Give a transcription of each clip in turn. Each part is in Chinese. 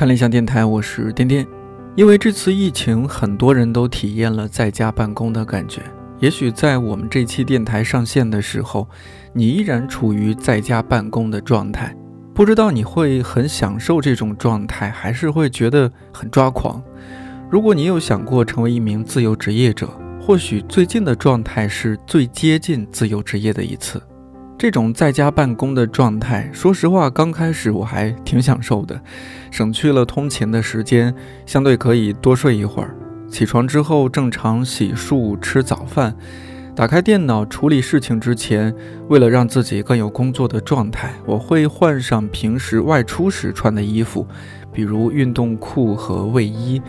看了一下电台，我是颠颠。因为这次疫情，很多人都体验了在家办公的感觉。也许在我们这期电台上线的时候，你依然处于在家办公的状态。不知道你会很享受这种状态，还是会觉得很抓狂？如果你有想过成为一名自由职业者，或许最近的状态是最接近自由职业的一次。这种在家办公的状态，说实话，刚开始我还挺享受的，省去了通勤的时间，相对可以多睡一会儿。起床之后正常洗漱、吃早饭，打开电脑处理事情之前，为了让自己更有工作的状态，我会换上平时外出时穿的衣服，比如运动裤和卫衣，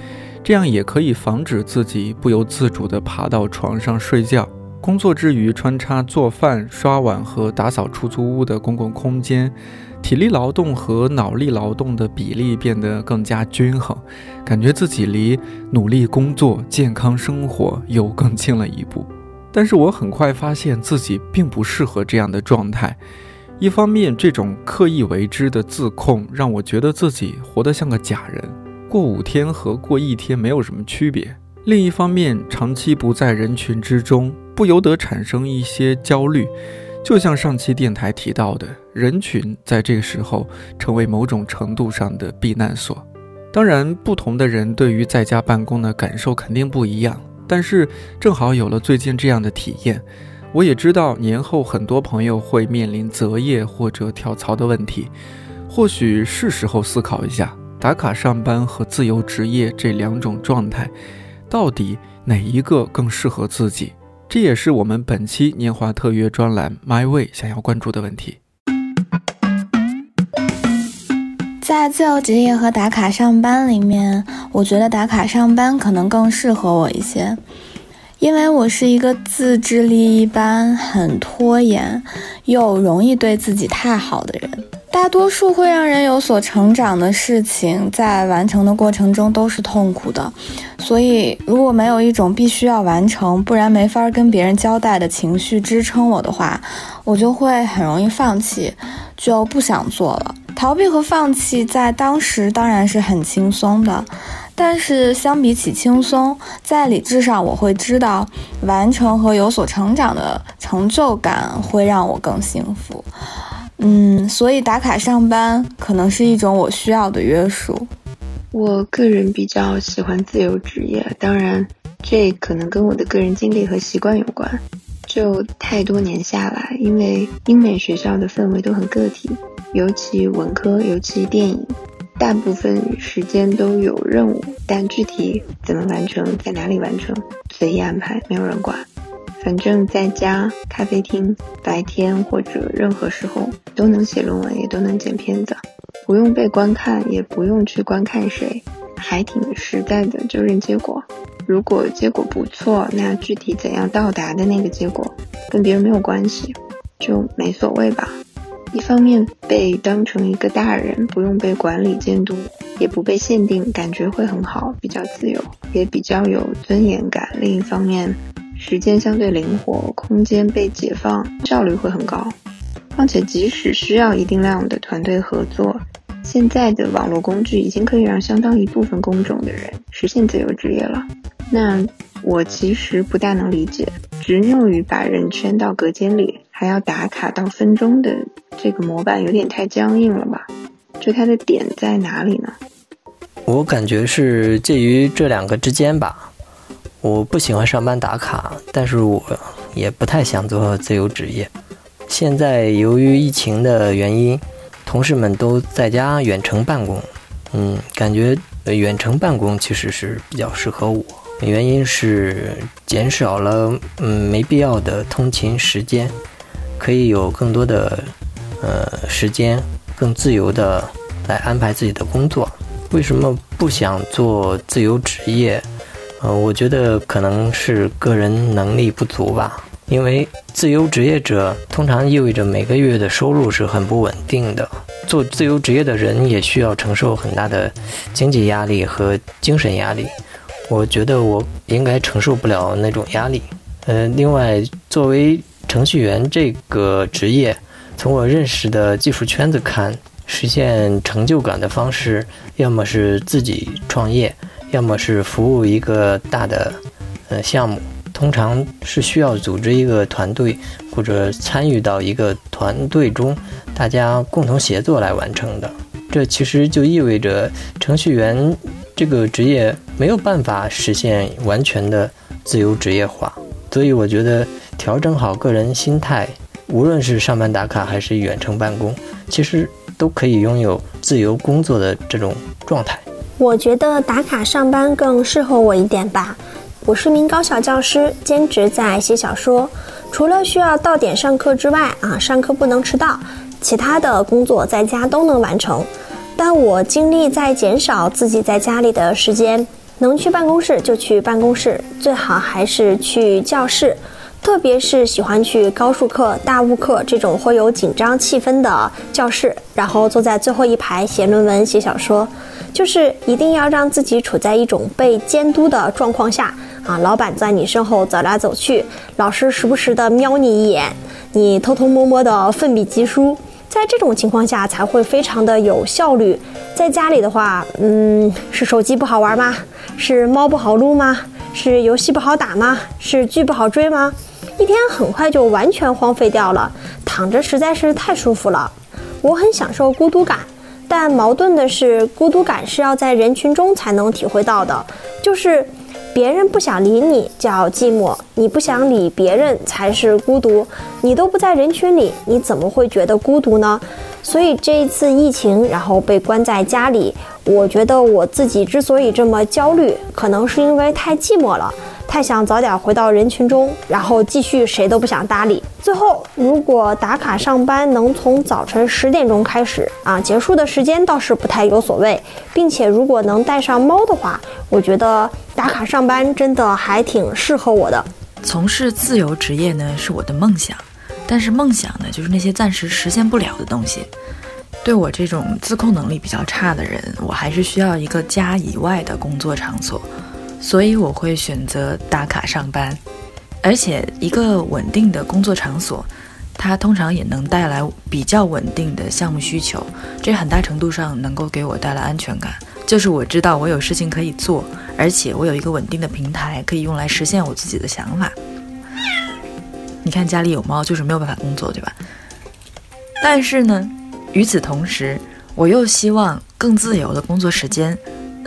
这样也可以防止自己不由自主地爬到床上睡觉。工作之余穿插做饭、刷碗和打扫出租屋的公共空间，体力劳动和脑力劳动的比例变得更加均衡，感觉自己离努力工作、健康生活又更近了一步。但是我很快发现自己并不适合这样的状态。一方面，这种刻意为之的自控让我觉得自己活得像个假人，过五天和过一天没有什么区别；另一方面，长期不在人群之中。不由得产生一些焦虑，就像上期电台提到的，人群在这个时候成为某种程度上的避难所。当然，不同的人对于在家办公的感受肯定不一样，但是正好有了最近这样的体验，我也知道年后很多朋友会面临择业或者跳槽的问题，或许是时候思考一下，打卡上班和自由职业这两种状态，到底哪一个更适合自己。这也是我们本期年华特约专栏《My Way》想要关注的问题。在自由职业和打卡上班里面，我觉得打卡上班可能更适合我一些，因为我是一个自制力一般、很拖延又容易对自己太好的人。大多数会让人有所成长的事情，在完成的过程中都是痛苦的，所以如果没有一种必须要完成，不然没法跟别人交代的情绪支撑我的话，我就会很容易放弃，就不想做了。逃避和放弃在当时当然是很轻松的，但是相比起轻松，在理智上我会知道，完成和有所成长的成就感会让我更幸福。嗯，所以打卡上班可能是一种我需要的约束。我个人比较喜欢自由职业，当然这可能跟我的个人经历和习惯有关。就太多年下来，因为英美学校的氛围都很个体，尤其文科，尤其电影，大部分时间都有任务，但具体怎么完成，在哪里完成，随意安排，没有人管。反正在家、咖啡厅、白天或者任何时候都能写论文，也都能剪片子，不用被观看，也不用去观看谁，还挺实在的，就认结果。如果结果不错，那具体怎样到达的那个结果跟别人没有关系，就没所谓吧。一方面被当成一个大人，不用被管理监督，也不被限定，感觉会很好，比较自由，也比较有尊严感。另一方面。时间相对灵活，空间被解放，效率会很高。况且，即使需要一定量的团队合作，现在的网络工具已经可以让相当一部分工种的人实现自由职业了。那我其实不大能理解，执拗于把人圈到隔间里，还要打卡到分钟的这个模板，有点太僵硬了吧？就它的点在哪里呢？我感觉是介于这两个之间吧。我不喜欢上班打卡，但是我也不太想做自由职业。现在由于疫情的原因，同事们都在家远程办公，嗯，感觉远程办公其实是比较适合我。原因是减少了嗯没必要的通勤时间，可以有更多的呃时间，更自由的来安排自己的工作。为什么不想做自由职业？呃，我觉得可能是个人能力不足吧，因为自由职业者通常意味着每个月的收入是很不稳定的。做自由职业的人也需要承受很大的经济压力和精神压力，我觉得我应该承受不了那种压力。呃，另外，作为程序员这个职业，从我认识的技术圈子看。实现成就感的方式，要么是自己创业，要么是服务一个大的呃项目。通常是需要组织一个团队，或者参与到一个团队中，大家共同协作来完成的。这其实就意味着程序员这个职业没有办法实现完全的自由职业化。所以我觉得调整好个人心态，无论是上班打卡还是远程办公，其实都可以拥有自由工作的这种状态。我觉得打卡上班更适合我一点吧。我是名高小教师，兼职在写小说。除了需要到点上课之外，啊，上课不能迟到，其他的工作在家都能完成。但我精力在减少自己在家里的时间，能去办公室就去办公室，最好还是去教室。特别是喜欢去高数课、大物课这种会有紧张气氛的教室，然后坐在最后一排写论文、写小说，就是一定要让自己处在一种被监督的状况下啊！老板在你身后走来走去，老师时不时的瞄你一眼，你偷偷摸摸的奋笔疾书，在这种情况下才会非常的有效率。在家里的话，嗯，是手机不好玩吗？是猫不好撸吗？是游戏不好打吗？是剧不好追吗？一天很快就完全荒废掉了，躺着实在是太舒服了。我很享受孤独感，但矛盾的是，孤独感是要在人群中才能体会到的，就是别人不想理你叫寂寞，你不想理别人才是孤独。你都不在人群里，你怎么会觉得孤独呢？所以这一次疫情，然后被关在家里，我觉得我自己之所以这么焦虑，可能是因为太寂寞了。太想早点回到人群中，然后继续谁都不想搭理。最后，如果打卡上班能从早晨十点钟开始啊，结束的时间倒是不太有所谓，并且如果能带上猫的话，我觉得打卡上班真的还挺适合我的。从事自由职业呢是我的梦想，但是梦想呢就是那些暂时实现不了的东西。对我这种自控能力比较差的人，我还是需要一个家以外的工作场所。所以我会选择打卡上班，而且一个稳定的工作场所，它通常也能带来比较稳定的项目需求，这很大程度上能够给我带来安全感。就是我知道我有事情可以做，而且我有一个稳定的平台可以用来实现我自己的想法。你看家里有猫，就是没有办法工作，对吧？但是呢，与此同时，我又希望更自由的工作时间。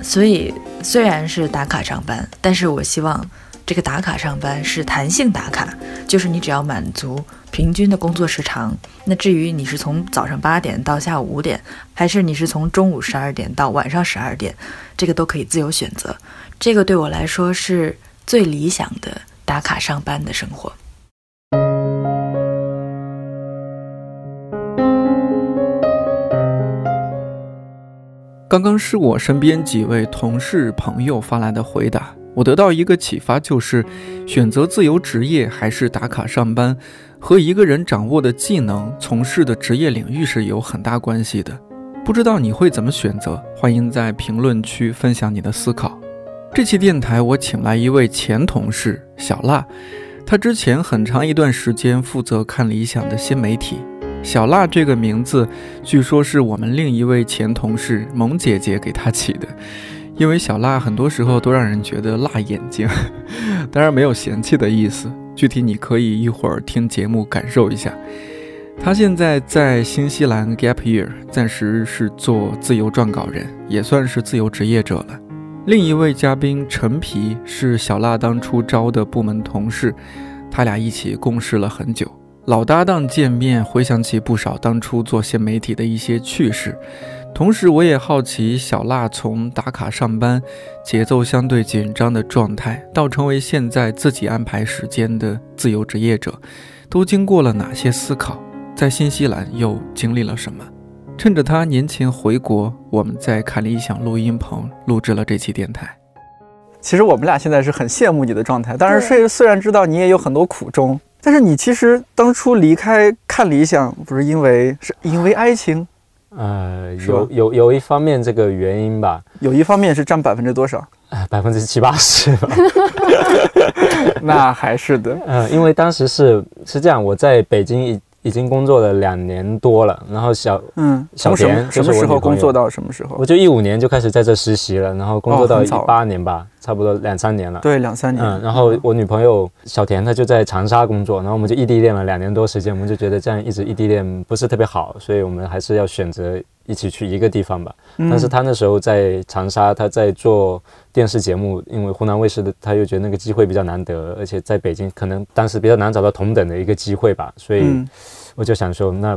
所以，虽然是打卡上班，但是我希望这个打卡上班是弹性打卡，就是你只要满足平均的工作时长。那至于你是从早上八点到下午五点，还是你是从中午十二点到晚上十二点，这个都可以自由选择。这个对我来说是最理想的打卡上班的生活。刚刚是我身边几位同事朋友发来的回答，我得到一个启发，就是选择自由职业还是打卡上班，和一个人掌握的技能、从事的职业领域是有很大关系的。不知道你会怎么选择？欢迎在评论区分享你的思考。这期电台我请来一位前同事小辣，他之前很长一段时间负责看理想的新媒体。小辣这个名字，据说是我们另一位前同事萌姐姐给她起的，因为小辣很多时候都让人觉得辣眼睛，当然没有嫌弃的意思。具体你可以一会儿听节目感受一下。他现在在新西兰 Gap Year，暂时是做自由撰稿人，也算是自由职业者了。另一位嘉宾陈皮是小辣当初招的部门同事，他俩一起共事了很久。老搭档见面，回想起不少当初做新媒体的一些趣事，同时我也好奇小辣从打卡上班、节奏相对紧张的状态，到成为现在自己安排时间的自由职业者，都经过了哪些思考，在新西兰又经历了什么？趁着他年前回国，我们在看理想录音棚录制了这期电台。其实我们俩现在是很羡慕你的状态，但是虽虽然知道你也有很多苦衷。但是你其实当初离开看理想，不是因为是因为爱情，呃，有有有一方面这个原因吧，有一方面是占百分之多少？百分之七八十吧。那还是的，嗯，因为当时是是这样，我在北京已已经工作了两年多了，然后小嗯，小么田什么时候工作到什么时候？我？就一五年就开始在这实习了，然后工作到一八年吧，差不多两三年了。对，两三年。嗯，然后我女朋友小田她就在长沙工作，然后我们就异地恋了两年多时间，我们就觉得这样一直异地恋不是特别好，所以我们还是要选择一起去一个地方吧。嗯但是她那时候在长沙，她在做电视节目，因为湖南卫视的，她又觉得那个机会比较难得，而且在北京可能当时比较难找到同等的一个机会吧，所以嗯我就想说，那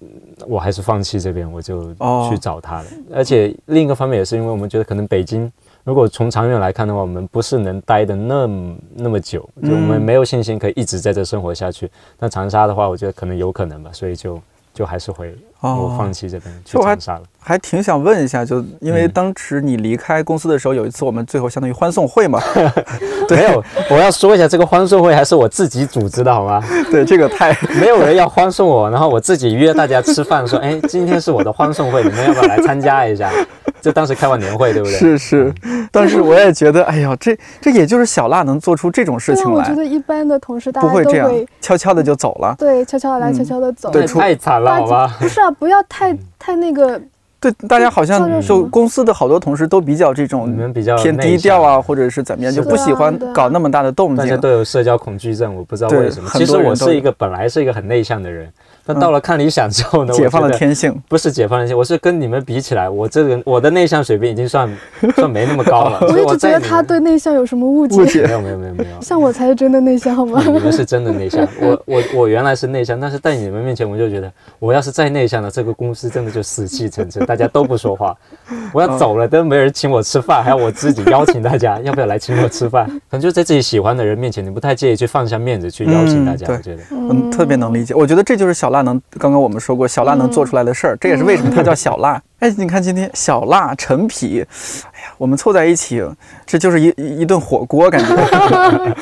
嗯我还是放弃这边，我就哦去找他了。而且另一个方面也是因为我们觉得可能北京。如果从长远来看的话，我们不是能待的那么那么久，就我们没有信心可以一直在这生活下去。那长沙的话，我觉得可能有可能吧，所以就就还是会、我放弃这边去就我还长沙了。还挺想问一下，就因为嗯当时你离开公司的时候，有一次我们最后相当于欢送会嘛，没有，我要说一下，这个欢送会还是我自己组织的，好吗？对，这个太 没有人要欢送我，然后我自己约大家吃饭，说，哎，今天是我的欢送会，你们要不要来参加一下？就当时开完年会，对不对？是是，但是我也觉得，哎呀，这这也就是小辣能做出这种事情来，我觉得一般的同事大家不会这样都会悄悄的就走了。对悄悄的来，嗯悄悄的走。对太太惨了，好吧？不是啊，不要太太那个，对，大家好像就公司的好多同事都比较这种你们比较偏低调啊，或者是怎么样，就不喜欢搞那么大的动静。大家都有社交恐惧症，我不知道为什么。其实我是一个本来是一个很内向的人，但到了看理想之后呢，解放了天性。不是解放了天性，我是跟你们比起来，我这个我的内向水平已经算 算没那么高了。我所以一直觉得他对内向有什么误解。误解没有没有没有没有，像我才是真的内向，好吗？你们是真的内向，我我我原来是内向，但是在你们面前我就觉得，我要是再内向了，这个公司真的就死气沉沉，大家都不说话。我要走了，都没人请我吃饭，还要我自己邀请大家，要不要来请我吃饭？可能就在自己喜欢的人面前，你不太介意去放下面子去邀请大家，我觉得。嗯，特别能理解。我觉得这就是小辣能，刚刚我们说过，小辣能做出来的事儿，这也是为什么它叫小辣。哎，你看今天小辣陈皮，哎呀，我们凑在一起，这就是一一一顿火锅，感觉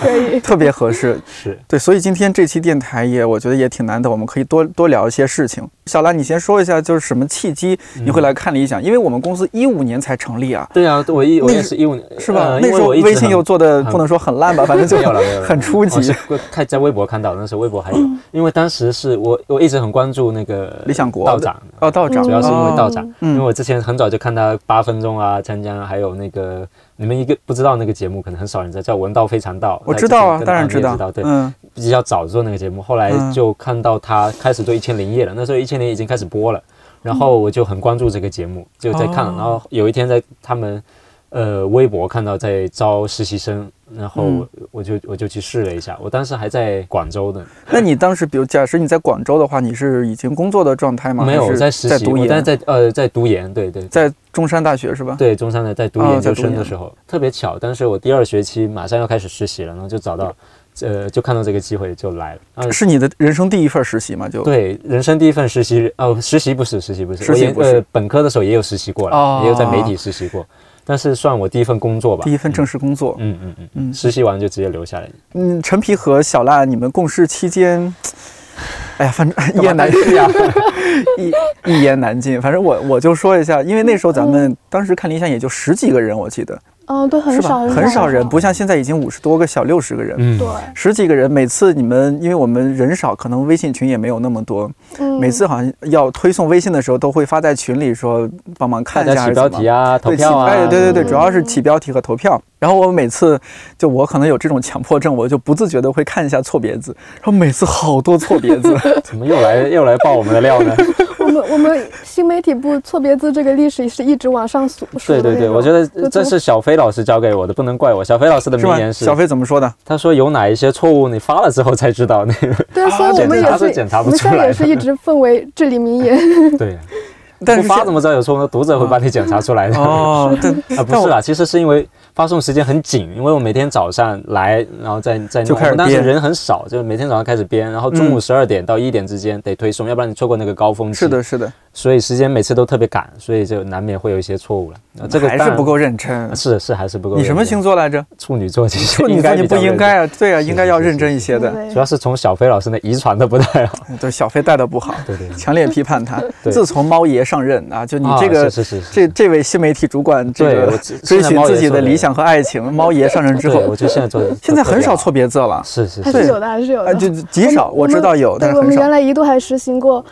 可以。特别合适。是，对，所以今天这期电台也，我觉得也挺难得，我们可以多多聊一些事情。小兰，你先说一下，就是什么契机你会来看理想？因为我们公司一五年才成立啊，对啊，我一我也是一五年，是吧？呃那时候微信又又做的不能说很烂吧，反正就很初级。是。看在微博看到，那时候微博还有，因为当时是我我一直很关注那个理想国道长，哦，道长，主要是因为道长，嗯。因为我之前很早就看他八分钟啊，江江，还有那个你们一个不知道那个节目，可能很少人知道，叫《文道非常道》。我知道啊，当然知道知道，，对，嗯比较早做那个节目，后来嗯就看到他开始做《一千零一夜》了，那时候《一千零》已经开始播了，然后我就很关注这个节目，就在看，哦然后有一天在他们呃微博看到在招实习生，然后嗯。我就我就去试了一下，我当时还在广州呢，那你当时，比如假设你在广州的话，你是已经工作的状态吗？没有在实习，在读研？但是，在呃在读研，对对，在中山大学是吧？对，中山的在读哦研。究生的时候，特别巧，当时我第二学期马上要开始实习了，然后就找到，呃，就看到这个机会就来了。啊，是你的人生第一份实习吗？就对，人生第一份实习，哦，实习不是，实习不是，实习不是。呃本科的时候也有实习过了，哦。也有在媒体实习过，但是算我第一份工作吧。第一份正式工作。嗯嗯嗯嗯嗯，实习完就直接留下来。嗯，陈皮和小辣，你们共事期间，哎呀，反正一言难尽呀，一一言难尽。反正我我就说一下，因为那时候咱们当时看理想也就十几个人，我记得。嗯，对，很是吧？少，很少人，不像现在已经五十多个小六十个人。嗯。对，十几个人，每次你们因为我们人少，可能微信群也没有那么多，嗯，每次好像要推送微信的时候，都会发在群里说帮忙看一下起标题啊，投票啊，哎，对对对，嗯。主要是起标题和投票。然后我每次就我可能有这种强迫症，我就不自觉的会看一下错别字，然后每次好多错别字，怎么又来又来爆我们的料呢？我们我们新媒体部错别字这个历史是一直往上数数对对对，我觉得这是小飞老师教给我的，不能怪我。小飞老师的？名言是小，飞怎么说的？他说有哪一些错误你发了之后才知道那个，对，所以我们也是查是检查不我们出来的现在也是一直奉为至理名言。对，但是现不发怎么知道有错呢？读者会帮你检查出来的。哦，对，啊，不是啦，其实是因为发送时间很紧，因为我每天早上来，然后再再弄。就开始我们当时人很少，就是每天早上开始编，然后中午十二点到一点之间得推送，要不然你错过那个高峰期。是的，，是的，所以时间每次都特别赶，所以就难免会有一些错误了。那这个还是不够认真。是是还是不够。你什么星？座来着？处女座，其 实处女座你不应该啊，对啊，应该要认真一些的。主要是从小飞老师那遗传的不太好。对，小飞带的不好，对对对强烈批判他。自从猫爷上任啊，就你啊这个是是是是这这位新媒体主管，这个追寻自己的的理想和爱情，猫爷上任之后，我后，觉得现在做的现在很少错别。字了。是是是，还是有的，还是有啊，的。就极少，我知道有，但是很少我们原。来一度还实行过，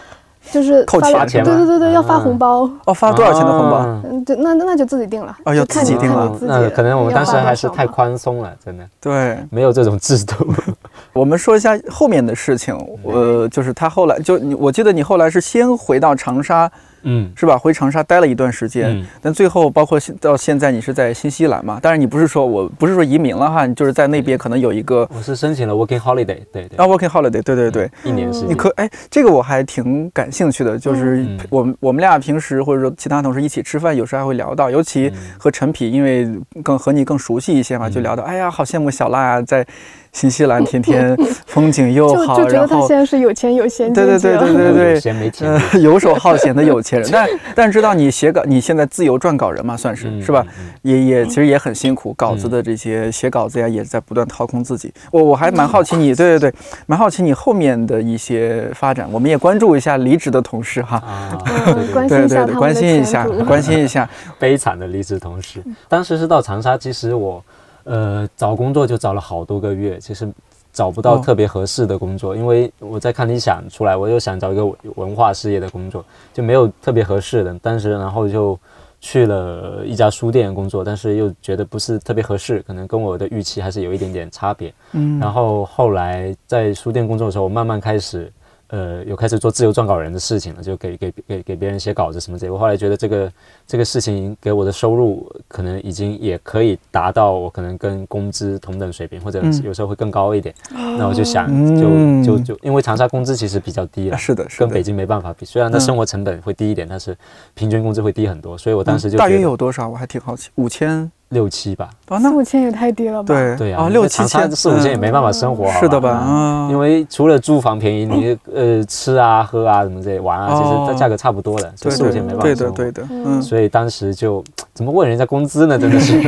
就是扣钱对对对对，要发啊红包。哦，发多少钱的红包？啊嗯，对，那那就自己定了。哦要自己定了自己那可能我们当时还是太宽松了，真的对，没有这种制度。我们说一下后面的事情。呃，就是他后来就你，我记得你后来是先回到长沙，嗯是吧？回长沙待了一段时间，嗯，但最后包括现到现在，你是在新西兰嘛？当然你不是说我不是说移民了哈，你就是在那边可能有一个我是申请了 working holiday，对对啊 working holiday，对对对。一年时间。你可哎，这个我还挺感兴趣的，就是嗯我们我们俩平时或者说其他同事一起吃饭，有时候还会聊到，尤其嗯和陈皮，因为更和你更熟悉一些嘛，就聊到，哎呀，好羡慕小辣啊，在新西兰天天风景又好，就就觉然后得他现在是有钱有闲对对对对对对有闲没钱呃，游手好闲的有钱人，但但知道你写稿，你现在自由撰稿人嘛，算是、嗯是吧？？嗯也也其实也很辛苦，稿子的这些写稿子呀，也在不断掏空自己。我我还蛮好奇你，对对对，蛮好奇你后面的一些发展。我们也关注一下离职的同事哈，对对关对关心一下，关心一下。悲惨的离职同事。当时是到长沙，其实我呃找工作就找了好多个月，其实找不到哦特别合适的工作，因为我在看理想出来，我又想找一个文化事业的工作，就没有特别合适的。当时然后就去了一家书店工作，但是又觉得不是特别合适，可能跟我的预期还是有一点点差别。嗯，然后后来在书店工作的时候，我慢慢开始，呃，有开始做自由撰稿人的事情了，就给给给给别人写稿子什么之类。我后来觉得这个这个事情给我的收入可能已经也可以达到我可能跟工资同等水平，或者嗯有时候会更高一点。那我就想嗯就就就因为长沙工资其实比较低了，是的，是的。跟北京没办法比。虽然它嗯生活成本会低一点，但是平均工资会低很多。所以我当时就大约有多少？我还挺好奇，五千六七吧。哦，那四五千也太低了吧？对对啊，啊，六七千，四五千也嗯没办法生活，好是的吧？啊，因为除了租房便宜，你呃吃啊、喝啊什么这些玩啊，其实它价格差不多的，所对以四五千没办法对生活。的对的，所以当时就怎么问人家工资呢？真的是，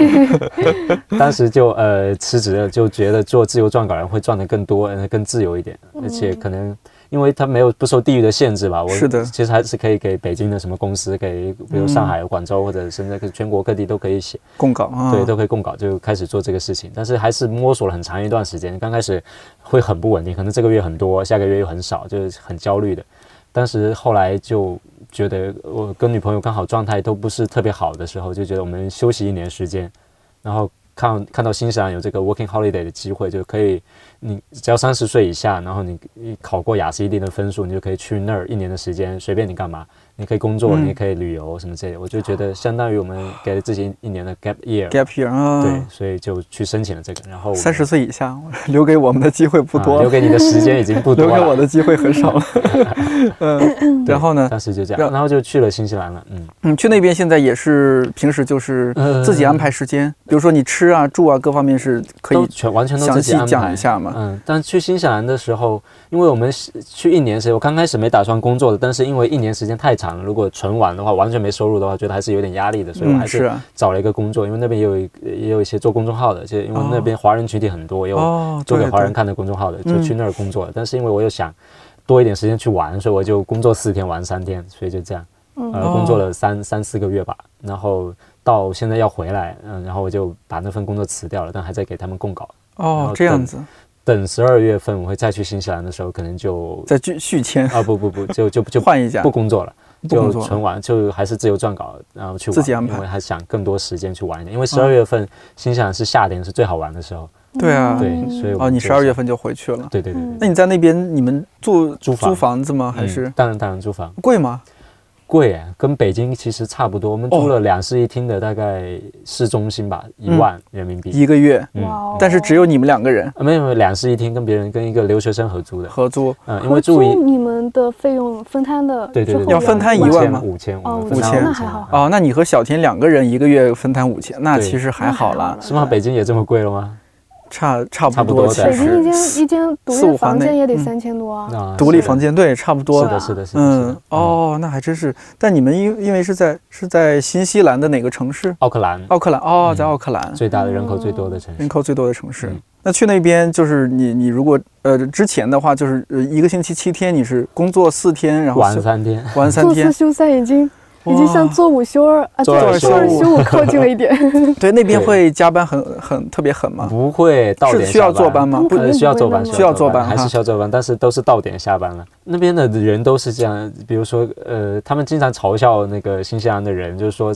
当时就呃辞职了，就觉得做自由撰稿人会赚得更多，呃更自由一点，而且可能。因为它没有不受地域的限制吧，我是的其实还是可以给北京的什么公司，给比如上海、广州或者甚至全国各地都可以写，供稿啊，对，都可以供稿，就开始做这个事情。但是还是摸索了很长一段时间，刚开始会很不稳定，可能这个月很多，下个月又很少，就是很焦虑的。当时后来就觉得我跟女朋友刚好状态都不是特别好的时候，就觉得我们休息一年时间，然后看看到新西兰有这个 working holiday 的机会，就可以你只要三十岁以下，然后你你考过雅思一定的分数，你就可以去那儿一年的时间，随便你干嘛，你可以工作，嗯你也可以旅游什么之类的。我就觉得相当于我们给了自己一年的 gap year。gap year 啊，对，所以就去申请了这个，然后三十岁以下 留给我们的机会不多，啊留给你的时间已经不多了。留给我的机会很少了。嗯，然后呢？当时就这样，然后就去了新西兰了。嗯，嗯，去那边现在也是平时就是呃自己安排时间，比如说你吃啊、住啊各方面是可以全完全都详细自己安排讲一。下嘛。嗯，但去新西兰的时候，因为我们是去一年时间，我刚开始没打算工作的，但是因为一年时间太长了，如果纯玩的话，完全没收入的话，觉得还是有点压力的，所以我还嗯，是找了一个工作，因为那边也有也有一些做公众号的，就因为那边华人群体很多，也有哦，做给华人看的公众号的，就嗯。去那儿工作。了。但是因为我又想多一点时间去玩，所以我就工作四天玩三天，所以就这样，嗯。呃，哦工作了三三四个月吧，然后到现在要回来，嗯，然后我就把那份工作辞掉了，但还在给他们供稿。哦这样子，等十二月份我会再去新西兰的时候，可能就再续续签。啊不不不就就就换一家不工作了。就纯玩，就还是自由撰稿，然后去玩，自己安排因为还想更多时间去玩一点。因为十二月份新西兰是夏天，是最好玩的时候。对啊，对，所以我哦，你十二月份就回去了。对对对那你在那边你们住租房租房子吗？还嗯是当然当然租房贵吗？贵哎，跟北京其实差不多。我们哦租了两室一厅的，大概市中心吧，一嗯万人民币。一个月，嗯哇哦但是只有你们两个人啊没有没有两室一厅，跟别人跟一个留学生合租的。合租，嗯，因为住你们的费用分摊的对对对，要分摊一万吗五千，五千那还好哦，那你和小田两个人一个月分摊五千，那其实还好啦。是吗？北京也这么贵了吗？差差差不多的不多其北京一实间一间独立的四五房间也得嗯三千多啊。啊独立房间对，差不多是的，是的，是的，嗯，哦，那还真是。但你们因因为是在是在新西兰的哪个城市？奥克兰奥克兰哦，嗯在奥克兰，最大的人口最多的城市，人口最多的城市。嗯那去那边就是你你如果呃之前的话就是呃一个星期七天，你是工作四天，然后休玩三天，玩三天，休三已经已经向哇做五休二啊做做二休五二休五靠近了一点。对那边会加班很很特别狠吗？不会到点是需要下坐班吗？不需要坐班，需要坐班还是需要坐班，但是都是到点下班了。那边的人都是这样，比如说，呃，他们经常嘲笑那个新西兰的人，就是说。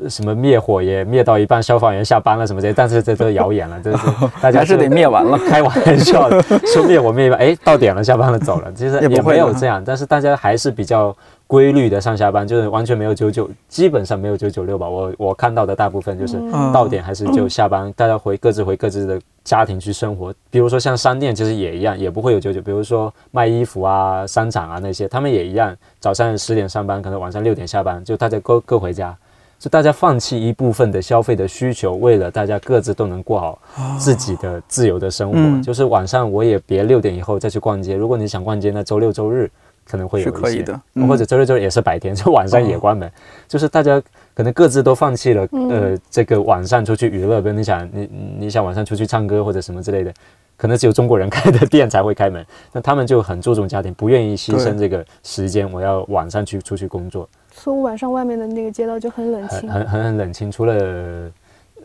呃什么灭火也灭到一半，消防员下班了什么之类，但是这都是谣言了，这是 大家还是得灭完了。开玩笑的，说灭火灭一半，哎，到点了，下班了，走了，其实也没有这样，但是大家还是比较规律的上下班，就是完全没有九九，基本上没有九九六吧。我我看到的大部分就是嗯到点还是就下班，大家回各自回各自的家庭去生活。比如说像商店，其实也一样，也不会有九九。比如说卖衣服啊、商场啊那些，他们也一样，早上十点上班，可能晚上六点下班，就大家各各回家。就大家放弃一部分的消费的需求，为了大家各自都能过好自己的自由的生活。嗯就是晚上我也别六点以后再去逛街。如果你想逛街，那周六周日可能会有是一些可以的嗯或者周六周日也是白天，就晚上也关门。就是大家可能各自都放弃了，呃，这个晚上出去娱乐，比如你想你你想晚上出去唱歌或者什么之类的。可能只有中国人开的店才会开门，那他们就很注重家庭，不愿意牺牲这个时间，我要晚上去出去工作。所以晚上外面的那个街道就很冷清。很很冷清，除了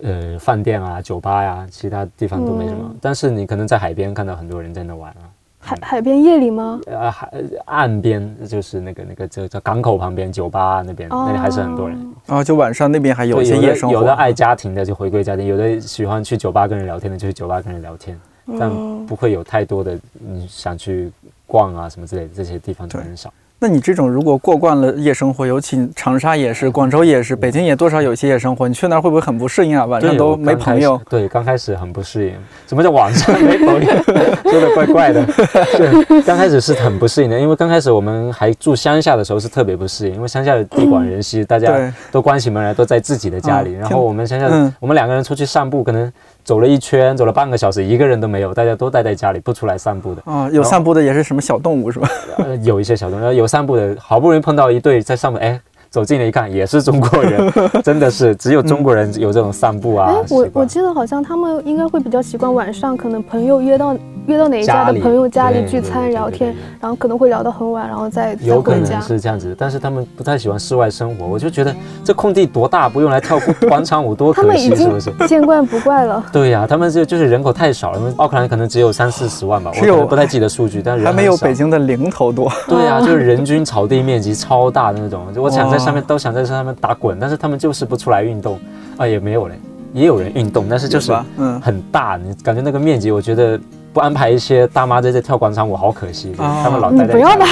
呃饭店啊、酒吧呀、其他地方都没什么。嗯但是你可能在海边看到很多人在那玩啊，海海边夜里吗？呃海岸边就是那个那个叫叫港口旁边酒吧那边，那里还是很多人。然后就晚上那边还有一些夜生活，有的爱家庭的就回归家庭，有的喜欢去酒吧跟人聊天的就去酒吧跟人聊天，但嗯不会有太多的你想去逛啊什么之类的这些地方都对很少。那你这种如果过惯了夜生活，尤其长沙也是，广州也是，北京也多少有一些夜生活，你去那儿会不会很不适应啊？晚上都没朋友，对，刚开始很不适应。什么叫晚上没朋友？说的怪怪的。对，刚开始是很不适应的，因为刚开始我们还住乡下的时候是特别不适应，因为乡下的地广人稀，大家都关起门来都在自己的家里。嗯然后我们乡下，嗯我们两个人出去散步，可能走了一圈，走了半个小时，一个人都没有，大家都待在家里，不出来散步的。啊，有散步的也是什么小动物是吧？呃，有一些小动物，有散步的，好不容易碰到一对在上面，哎。走近了一看，也是中国人，真的是只有中国人有这种散步啊哎，我我记得好像他们应该会比较习惯晚上，可能朋友约到约到哪一家的朋友家里聚餐聊天，然后可能会聊到很晚，然后再再有可能回家。是这样子，但是他们不太喜欢室外生活。我就觉得这空地多大，不用来跳 广场舞多可惜，他们已是不是？经见惯不怪了。对呀、他们就就是人口太少了，因为奥克兰可能只有三四十万吧，我不太记得数据，但是人还没有北。京的零头多。对呀、就是人均草地面积超大的那种，就我想在上面都想在上面打滚，但是他们就是不出来运动，啊也没有嘞，也有人运动，但是就是嗯很大，你感觉那个面积，我觉得不安排一些大妈在这跳广场舞好可惜，哦他们老你待在家里不要把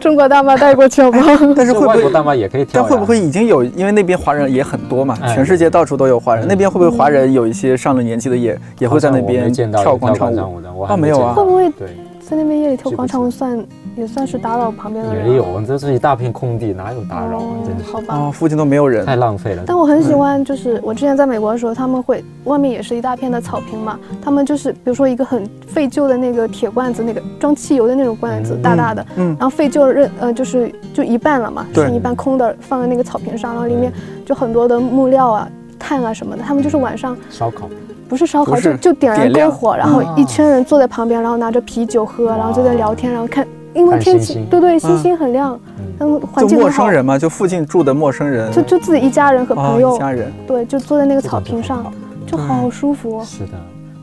中国大妈带过去好不好？但是会不会就外国大妈也可以跳，但会不会已经有？因为那边华人也很多嘛，哎全世界到处都有华人。嗯那边会不会华人有一些上了年纪的也也会在那边跳广场舞？的？我还啊没有啊会不会对，在那边夜里跳广场舞清算也算是打扰旁边的人？没有，这是一大片空地，哪有打扰啊？真哦，是好吧。哦，附近都没有人。太浪费了。但我很喜欢，就是我之前在美国的时候，他们会外面也是一大片的草坪嘛，他们就是比如说一个很废旧的那个铁罐子，那个装汽油的那种罐子，嗯大大的，嗯然后废旧认呃就是就一半了嘛，对剩一半空的放在那个草坪上，然后里面就很多的木料啊、炭啊什么的，他们就是晚上烧烤，不是烧烤，就就点燃篝火，然后一圈人坐在旁边，然后拿着啤酒喝，然后就在聊天，然后看，因为天气星。星对对星星很亮，嗯，嗯，环境很好。陌生人嘛，就附近住的陌生人，就就自己一家人和朋哦，友。一，家人。对，就坐在那个草坪上就好，就好舒服哦。是的，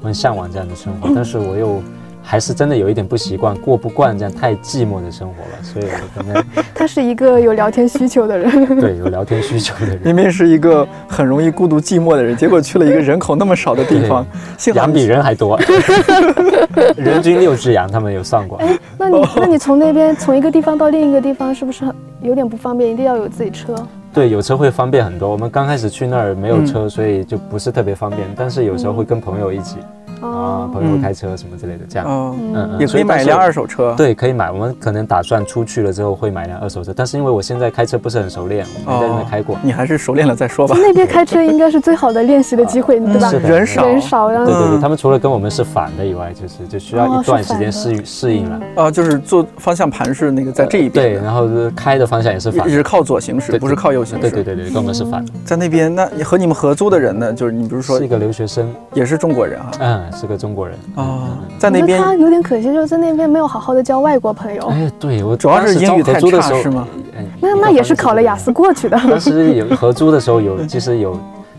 我很向往这样的生活，但是我又还是真的有一点不习惯，过不惯这样太寂寞的生活了，所以我可能 他是一个有聊天需求的人，对有聊天需求的人。明明是一个很容易孤独寂寞的人，结果去了一个人口那么少的地方，幸好羊比人还多，人均六只羊，他们有算过。哎，那你那你从那边从一个地方到另一个地方，是不是很有点不方便？一定要有自己车。对，有车会方便很多。我们刚开始去那儿没有嗯车，所以就不是特别方便。但是有时候会跟朋友一起，啊，朋友开车什么之类的，这样。哦，嗯嗯也可以买一辆二手车。对，可以买。我们可能打算出去了之后会买辆二手车，但是因为我现在开车不是很熟练，我没在那边开过。你还是熟练了再说吧。那边开车应该是最好的练习的机会，对吧？人少人少，然后对对对，他们除了跟我们是反的以外，就是就需要一段时间适适应了。啊，就是坐方向盘是那个在这一边，对，然后开的方向也是反，是靠左行驶，不是靠右行驶。对对对对，跟我们是反。在那边，那和你们合租的人呢？就是你比如说是一个留学生，也是中国人啊。嗯，是个中国人。啊，在那边他有点可惜，就是在那边没有好好的交外国朋友。哎，对我主要是英语太差是吗？那那也是考了雅思过去的。当时有合租的时候有，其实有。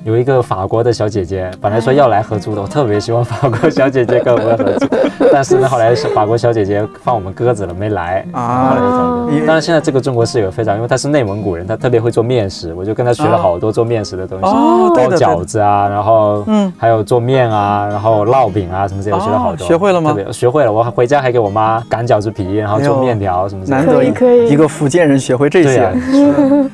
有一个法国的小姐姐，本来说要来合租的，我特别希望法国小姐姐跟我们合租，但是呢，后来是法国小姐姐放我们鸽子了，没来啊。当然，现在这个中国室友非常，因为她是内蒙古人，她特别会做面食，我就跟她学了好多做面食的东西，包饺子啊，然后嗯，还有做面啊，然后烙饼啊什么这些，我学了好多。学会了吗？学会了，我回家还给我妈擀饺子皮，然后做面条什么。难得一个福建人学会这些，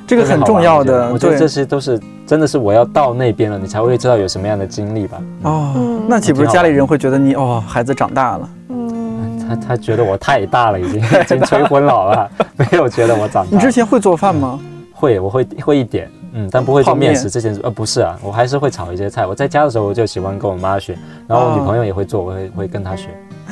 这个很重要的。我觉得这些都是。真的是我要到那边了，你才会知道有什么样的经历吧？哦，那岂不是家里人会觉得你哦，孩子长大了？嗯，他他觉得我太大了，已经 已经催婚老了，没有觉得我长大。你之前会做饭吗？会，我会会一点，嗯，但不会做面食。之前呃不是啊，我还是会炒一些菜。我在家的时候我就喜欢跟我妈学，然后我女朋友也会做，我会会跟她学。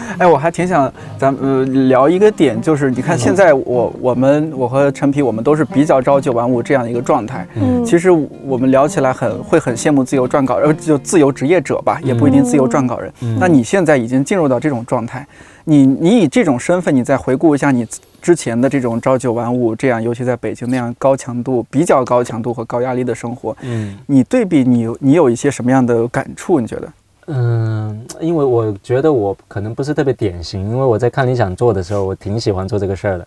哎，我还挺想咱呃聊一个点，就是你看现在我我们我和陈皮我们都是比较朝九晚五这样一个状态。嗯，其实我们聊起来很会很羡慕自由撰稿，呃就自由职业者吧，也不一定自由撰稿人。那你现在已经进入到这种状态，你你以这种身份，你再回顾一下你之前的这种朝九晚五这样，尤其在北京那样高强度、比较高强度和高压力的生活，嗯，你对比你你有一些什么样的感触？你觉得？嗯，因为我觉得我可能不是特别典型，因为我在看你想做的时候，我挺喜欢做这个事儿的。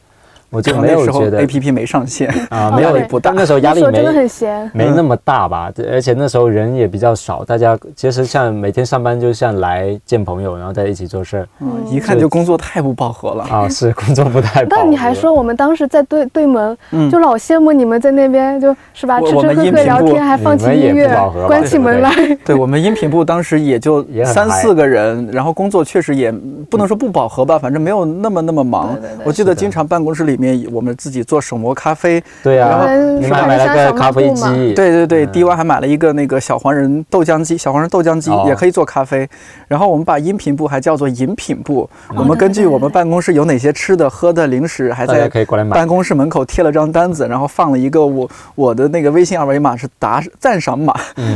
我就没有觉得 A P P 没上线 啊，没有不大，那时候压力没很闲，没那么大吧？而且那时候人也比较少，大家其实像每天上班就像来见朋友，然后在一起做事儿。嗯，一看就工作太不饱和了啊！是工作不太。但你还说我们当时在对对门，就老羡慕你们在那边，就是吧，吃吃喝喝聊天，还放起音乐，关起门来。对我们音频部当时也就 三四个人，然后工作确实也不能说不饱和吧，反正没有那么那么忙。我记得经常办公室里面我们自己。做手磨咖啡，对呀，你们还买了个咖啡机，对对对，D Y 还买了一个那个小黄人豆浆机，小黄人豆浆机也可以做咖啡。然后我们把音频部还叫做饮品部，我们根据我们办公室有哪些吃的喝的零食，还在办公室门口贴了张单子，然后放了一个我我的那个微信二维码是打赞赏码，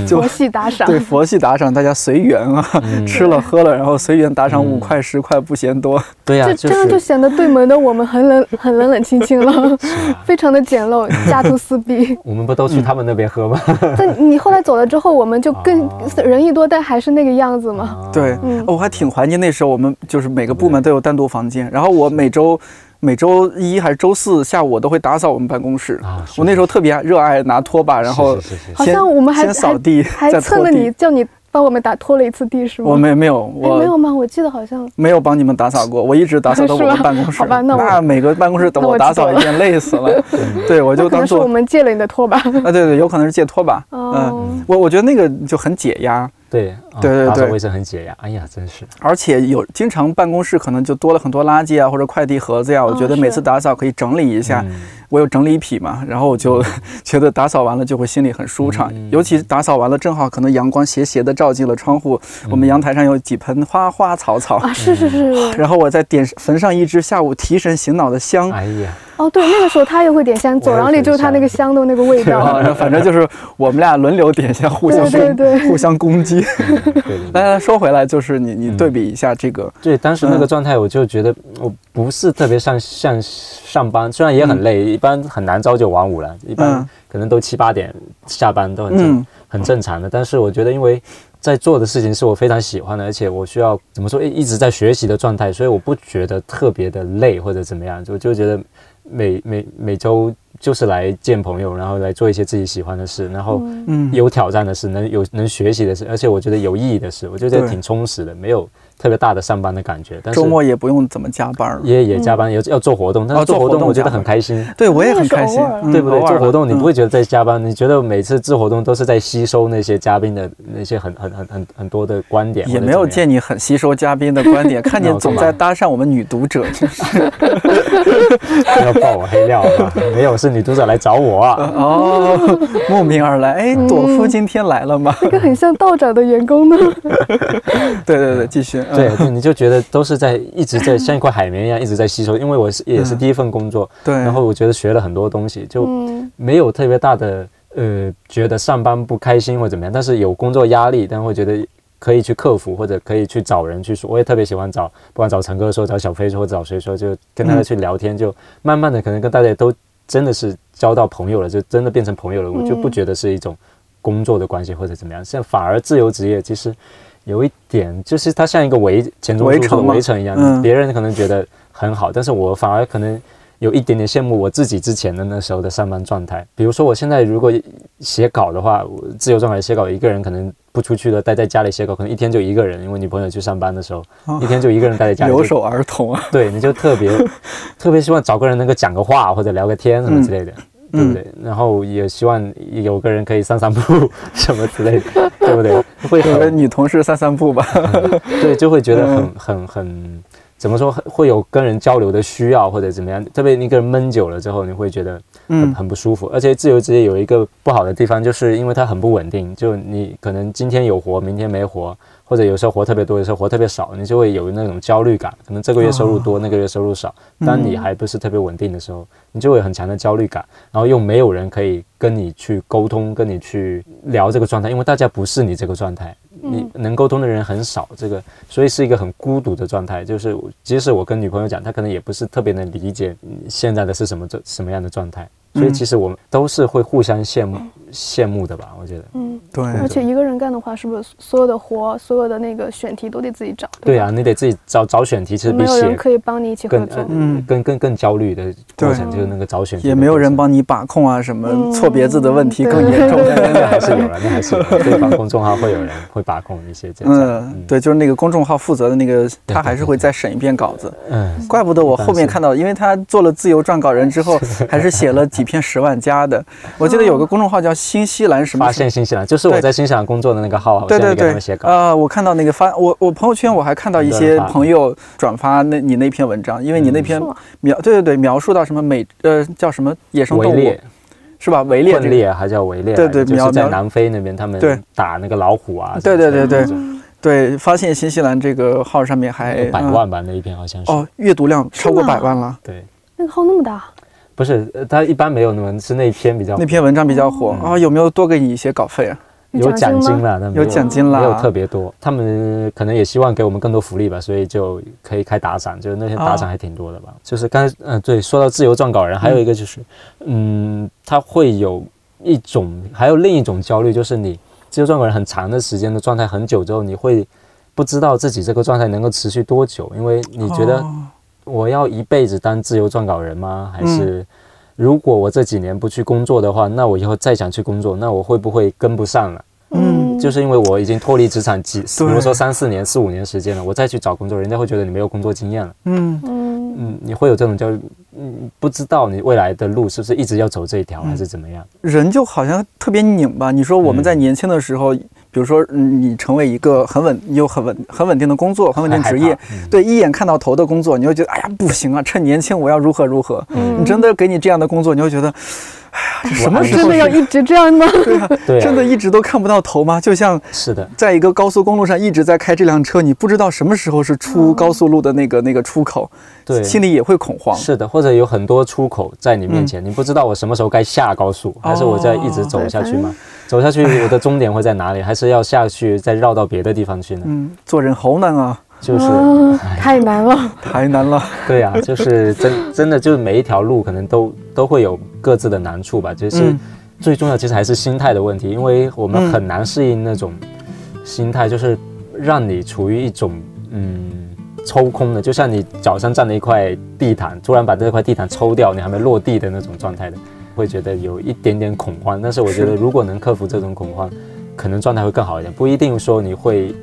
就佛系打赏，对佛系打赏，大家随缘啊，吃了喝了，然后随缘打赏五块十块不嫌多。对呀，这样就显得对门的我们很冷很冷冷清清了。非常的简陋，家徒四壁。我们不都去他们那边喝吗？但你后来走了之后，我们就更人一多，但还是那个样子嘛。对，我还挺怀念那时候，我们就是每个部门都有单独房间。然后我每周每周一还是周四下午，我都会打扫我们办公室。我那时候特别热爱拿拖把，然后好像我们还先扫地，还蹭了你，叫你。帮我们打拖了一次地是吗？我没没有，我没有吗？我记得好像没有帮你们打扫过，我一直打扫到我们办公室。好吧，那那每个办公室等我打扫一遍，累死了。对，我就当做我们借了你的拖把。啊，对对，有可能是借拖把。嗯，我我觉得那个就很解压。对对对对，卫生很解压。哎呀，真是。而且有经常办公室可能就多了很多垃圾啊，或者快递盒子呀。我觉得每次打扫可以整理一下。我有整理癖嘛，然后我就 觉得打扫完了就会心里很舒畅。尤其打扫完了，正好可能阳光斜斜的照进了窗户。我们阳台上有几盆花花草草啊，是是是。然后我再点焚上一支下午提神醒脑的香。哎呀。哦，对，那个时候他也会点香，走廊里就是他那个香的那个味道。反正就是我们俩轮流点香，互相对对对互相攻击。来来说回来，就是你你对比一下这个。对，当时那个状态，我就觉得我不是特别像像上班，虽然也很累，一般很难朝九晚五了，一般可能都七八点下班都很正很正常的。但是我觉得，因为在做的事情是我非常喜欢的，而且我需要怎么说，一直在学习的状态，所以我不觉得特别的累或者怎么样，就就觉得。每每每周就是来见朋友，然后来做一些自己喜欢的事，然后有挑战的事，能有能学习的事，而且我觉得有意义的事，我觉得挺充实的，没有特别大的上班的感觉。但是周末也不用怎么加班了。也也加班，也要做活动，但哦是做做活动我觉得很开心，对我也很开心对不对？做活动你不嗯会觉得在加班，你觉得每次做活动都是在吸收那些嘉宾的那些很很很很很多的观点，也没有见你很吸收嘉宾的观点，看你总在搭讪我们女读者，真是 要爆我黑料吧？没有，是女读者来找我啊。哦，慕名而来。哎，朵夫今天来了吗？一个很像道长的员工呢。对对对，继续。嗯对，对，你就觉得都是在一直在像一块海绵一样一直在吸收，因为我是也是嗯第一份工作，对，然后我觉得学了很多东西，就嗯没有特别大的呃觉得上班不开心或怎么样，但是有工作压力，但会觉得可以去克服或者可以去找人去说。我也特别喜欢找，不管找陈哥说、找小飞说、或者找谁说，就跟大家嗯去聊天，就慢慢的可能跟大家都真的是交到朋友了，就真的变成朋友了，我就不嗯觉得是一种工作的关系或者怎么样，现在反而自由职业其实。有一点就是它像一个围钱钟书的围城围城一样，嗯。别人可能觉得很好，但是我反而可能有一点点羡慕我自己之前的那时候的上班状态。比如说我现在如果写稿的话，我自由状态写稿，一个人可能不出去了，待在家里写稿，可能一天就一个人，因为女朋友去上班的时候，哦一天就一个人待在家里，留守儿童啊。对，你就特别特别希望找个人能够讲个话或者聊个天什么之类的，对不对？然后也希望有个人可以散散步什么之类的，对不对？会和女同事散散步吧。对，就会觉得很嗯很很怎么说，会有跟人交流的需要或者怎么样。特别你一个人闷久了之后，你会觉得很嗯很不舒服。而且自由职业有一个不好的地方，就是因为它很不稳定，就你可能今天有活，明天没活。或者有时候活特别多，有时候活特别少，你就会有那种焦虑感。可能这个月收入多，那个月收入少。当你还不是特别稳定的时候，你就会有很强的焦虑感，然后又没有人可以跟你去沟通，跟你去聊这个状态，因为大家不是你这个状态，你能沟通的人很少，这个所以是一个很孤独的状态。就是即使我跟女朋友讲，她可能也不是特别能理解你现在的是什么状什么样的状态。所以其实我们都是会互相羡慕羡慕的吧？我觉得。嗯，对，而且一个人干的话，是不是所有的活、所有的那个选题都得自己找？吧对啊，，你得自己找找选题，其实比没有人写可以帮你一起合更作。嗯更更更焦虑的过程，就是那个找选题也没有人帮你把控啊，什么嗯错别字的问题更严重。那 那还是有了，那还是。对方公众号会有人 会把控一些。嗯，对，就是那个公众号负责的那个，他还是会再审一遍稿子。嗯，怪不得我后面看到，因为他做了自由撰稿人之后，还是写了几篇十万加的。我记得有个公众号叫新西兰什么发现新西兰就是我在新西兰工作的那个号，对对对我现在给他们写，稿。呃，我看到那个发我我朋友圈我还看到一些朋友转发那你那篇文章，因为你那篇描对对对描述到什么美呃叫什么野生动物是吧？围猎这个猎还叫围猎对对，就是在南非那边他们对打那个老虎啊。对对对对对，发现新西兰这个号上面还百嗯万吧那一篇好像是。哦，阅读量超过百万了。对，那个号那么大，不是，呃他一般没有那么，是那篇比较那篇文章比较火嗯啊，有没有多给你一些稿费啊？有奖金？了，有奖金啦没有特别多。他们可能也希望给我们更多福利吧，所以就可以开打赏，就是那天打赏还挺多的吧。就是刚才，嗯、对，说到自由撰稿人，还有一个就是，嗯，他会有一种，还有另一种焦虑，就是你自由撰稿人很长的时间的状态很久之后，你会不知道自己这个状态能够持续多久，因为你觉得哦我要一辈子当自由撰稿人吗？还嗯是如果我这几年不去工作的话，那我以后再想去工作，那我会不会跟不上了？嗯就是因为我已经脱离职场几，比对如说三四年、四五年时间了，我再去找工作，人家会觉得你没有工作经验了。嗯嗯，嗯，你会有这种焦虑，嗯，不知道你未来的路是不是一直要走这一条，还是怎么样？人就好像特别拧巴。你说我们在年轻的时候，比如说嗯你成为一个很稳、你有很稳、很稳定的工作、很稳定职业，嗯对，一眼看到头的工作，你会觉得哎呀不行啊，趁年轻我要如何如何。嗯你真的给你这样的工作，你会觉得，这 什么时候真的要一直这样吗？对啊，真的一直都看不到头吗？就像是的，在一个高速公路上一直在开这辆车，你不知道什么时候是出高速路的那个那个出口，对，心里也会恐慌。是的，或者有很多出口在你面嗯前，你不知道我什么时候该下高速，还是我在一直走下去吗？走下去，我的终点会在哪里？还是要下去再绕到别的地方去呢？嗯，做人好难啊，就是啊太难了。太难了。对啊，就是真 真的就是每一条路可能都 都会有各自的难处吧。就是嗯最重要，其实还是心态的问题，因为我们嗯很难适应那种心态，就是让你处于一种嗯抽空的，就像你脚上站了一块地毯，突然把这块地毯抽掉，你还没落地的那种状态的，会觉得有一点点恐慌。但是我觉得如果能克服这种恐慌，可能状态会更好一点。不一定说你会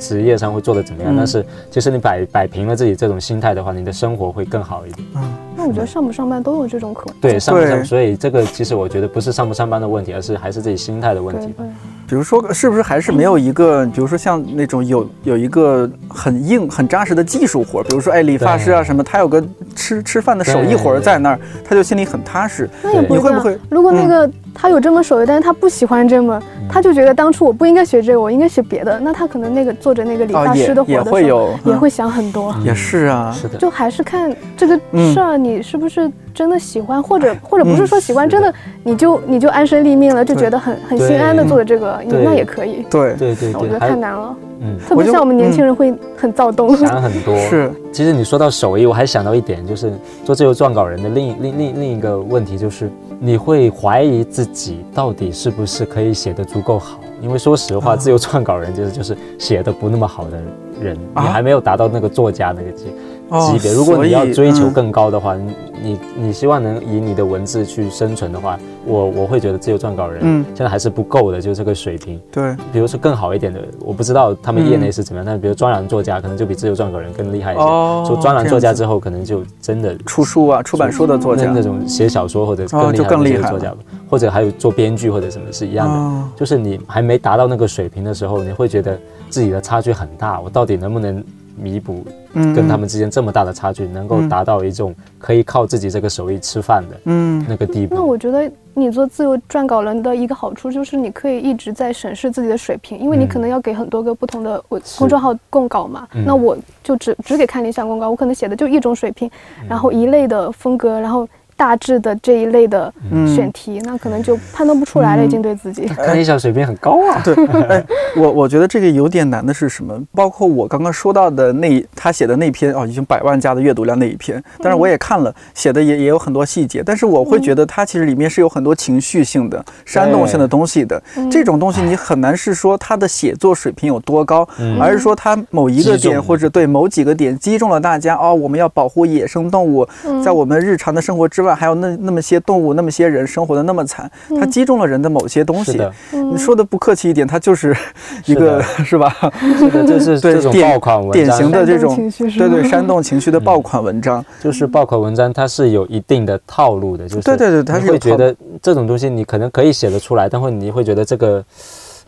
职业上会做的怎么样，嗯但是其实你摆摆平了自己这种心态的话，你的生活会更好一点。嗯那我觉得上不上班都有这种可能。对，上不对上，所以这个其实我觉得不是上不上班的问题，而是还是自己心态的问题吧。比如说，是不是还是没有一个，比如说像那种有有一个很硬、很扎实的技术活，比如说哎，理发师啊什么，他有个吃吃饭的手艺活儿在那儿，他就心里很踏实。那也不会不会如果那个他有这门手艺，但是他不喜欢这门，他就觉得当初我不应该学这个，我应该学别的，那他可能那个做着那个理发师的活的时候，会有嗯。也会想很多。也是啊，是的，就还是看这个嗯。事儿，你是不是真的喜欢，或者或者不是说喜欢，真的你就你就安身立命了，就觉得很很心安的做这个，那也可以。对，对对对，我觉得太难了，嗯，特别像我们年轻人会很躁动。想很多。是，其实你说到手艺，我还想到一点，就是做自由撰稿人的另一另另另一个问题，就是你会怀疑自己到底是不是可以写得足够好。因为说实话，啊自由撰稿人就是就是写的不那么好的人，啊你还没有达到那个作家那个级哦级别。如果你要追求嗯更高的话，你你你希望能以你的文字去生存的话，我我会觉得自由撰稿人嗯现在还是不够的，就是这个水平。对，比如说更好一点的，我不知道他们业嗯内是怎么样，但比如专栏作家可能就比自由撰稿人更厉害一些。哦做专栏作家之后，可能就真的出书啊，出版书的作家那那种写小说或者更厉害的作家，或者还有做编剧或者什么是一样的。哦就是你还没达到那个水平的时候，你会觉得自己的差距很大，我到底能不能弥补嗯跟他们之间这么大的差距，能够嗯。达到一种可以靠自己这个手艺吃饭的嗯。那个地步？那我觉得你做自由撰稿人的一个好处就是你可以一直在审视自己的水平，因为你嗯。可能要给很多个不同的我公众号供稿嘛。嗯那我就只只给看理想公稿，我可能写的就一种水平，然后一类的风格，然后大致的这一类的嗯选题，那可能就判断不出来了，嗯已经对自己。看一下水平很高啊。对，哎，我我觉得这个有点难的是什么？包括我刚刚说到的那他写的那篇哦，已经百万加的阅读量那一篇，但是我也看了，写的也也有很多细节，但是我会觉得它其实里面是有很多情绪性的、煽动性的东西的。嗯这种东西你很难是说他的写作水平有多高，嗯而是说他某一个点或者对某几个点击中了大家哦，我们要保护野生动物，嗯在我们日常的生活之外，还有那那么些动物、那么些人生活的那么惨，它击中了人的某些东西。嗯你说的不客气一点，它就是一个是吧？是的，就是这种爆款文章，典型的这种对对煽动情绪的爆款文章。就是爆款文章，它是有一定的套路的，就是对对对它是会觉得这种东西你可能可以写得出来，但会你会觉得这个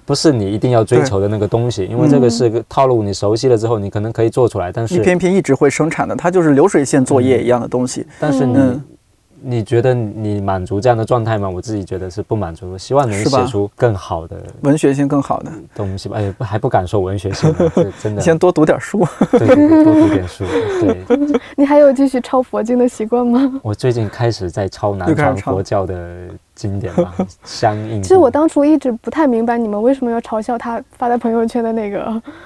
不是你一定要追求的那个东西，因为这个是个套路，你熟悉了之后，你可能可以做出来，但是一是篇篇一直会生产的，它就是流水线作业一样的东西。但是你。嗯你觉得你满足这样的状态吗？我自己觉得是不满足，我希望能写出更好的文学性更好的，东西吧。哎，不还不敢说文学性 真的。你先多读点书。对对对，多读点书。对，你还有继续抄佛经的习惯吗？我最近开始在抄南传佛教的经典嘛，相应。其实我当初一直不太明白你们为什么要嘲笑他发在朋友圈的那个。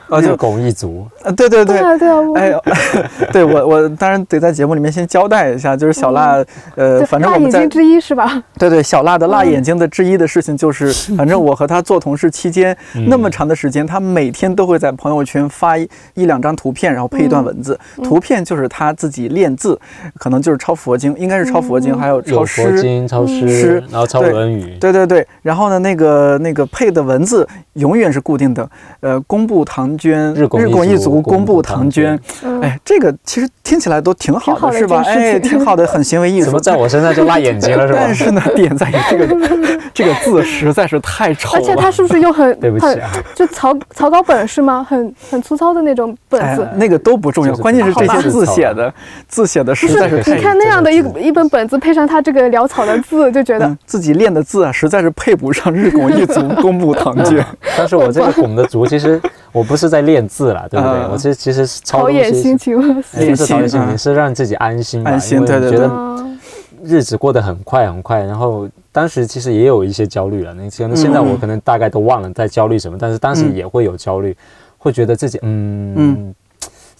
啊，就日拱一族，呃，对对对。啊，对啊，我哎呦，对我我当然得在节目里面先交代一下，就是小辣，呃，反正我们在眼睛之一是吧？对对，小辣的辣眼睛的之一的事情就是，反正我和他做同事期间那么长的时间，他每天都会在朋友圈发一一两张图片，然后配一段文字。图片就是他自己练字，可能就是抄佛经，应该是抄佛经，还有抄有佛诗。经、抄诗诗，然后抄对论语。对对对，然后呢，那个那个配的文字永远是固定的，呃，工部唐娟，日拱一卒一卒，工部唐唐捐。嗯，哎，这个其实听起来都挺好的，好的是吧？哎，挺好的，很行为艺术怎么。在我身上就辣眼睛了是吧？但是呢，点在于这个 这个字实在是太丑了。而且他是不是又很 对不起很啊，就草草稿本是吗？很很粗糙的那种本子哎。那个都不重要，就是关键是这些字写的，字写的实在是太你看那样的一一本本子，配上他这个潦草的字，就觉得嗯，自己练的字啊，实在是配不上日拱一卒，工部唐捐。但是我这个拱的卒，其实我不是在练字啦，对不对？啊 我其实其实是抄陶东西冶心情。是陶冶心啊情，是让自己安心吧。安心因为对对对觉得嗯日子过得很快很快，然后当时其实也有一些焦虑了。那可能现在我可能大概都忘了在焦虑什么，但是当时嗯也会有焦虑，会觉得自己嗯嗯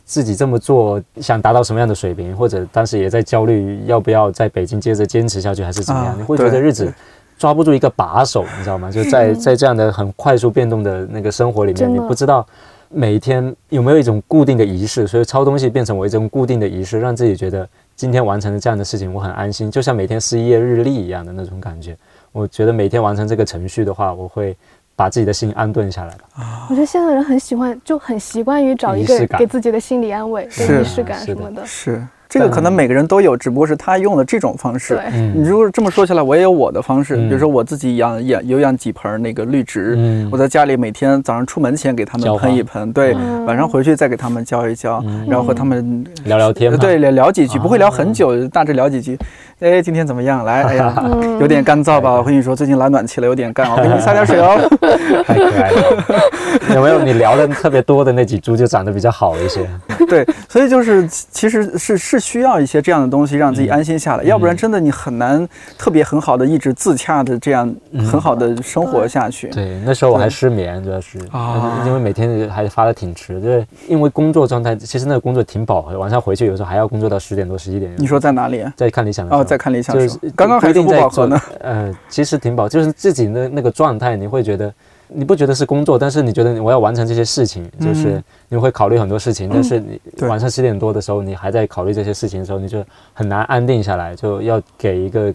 自己这么做想达到什么样的水平，或者当时也在焦虑要不要在北京接着坚持下去，还是怎么样？啊你会觉得日子。抓不住一个把手，你知道吗？就在在这样的很快速变动的那个生活里面，你不知道每一天有没有一种固定的仪式，所以抄东西变成我一种固定的仪式，让自己觉得今天完成了这样的事情，我很安心，就像每天撕一页日历一样的那种感觉。我觉得每天完成这个程序的话，我会把自己的心安顿下来吧。我觉得现在的人很喜欢，就很习惯于找一个给自己的心理安慰、仪式感什么的。是这个可能每个人都有，只不过是他用的这种方式。你如果这么说起来，我也有我的方式，嗯比如说我自己养养有养几盆那个绿植，嗯我在家里每天早上出门前给它们喷一喷，对，嗯晚上回去再给它们浇一浇，嗯然后和它们聊聊天，对聊聊几句，啊不会聊很久，大致聊几句。哎，今天怎么样？来，哎呀，嗯有点干燥吧？我跟你说，最近来暖气了，有点干，我给你撒点水哦。太可爱了。有没有你聊的特别多的那几株就长得比较好一些？对，所以就是其实是是需要一些这样的东西让自己安心下来，要不然真的你很难特别很好的一直自洽的这样很好的生活下去。对，那时候我还失眠，主要是啊因为每天还发的挺迟，就是因为工作状态，其实那个工作挺饱和的，晚上回去有时候还要工作到十点多、十一点。你说在哪里？在看理想的时候哦，在看理想就是刚刚还说不一定不饱和呢。呃，其实挺饱，就是自己的那个状态，你会觉得你不觉得是工作，但是你觉得我要完成这些事情，就是嗯。你会考虑很多事情，但是你晚上十点多的时候，你还在考虑这些事情的时候，你就很难安定下来，就要给一个。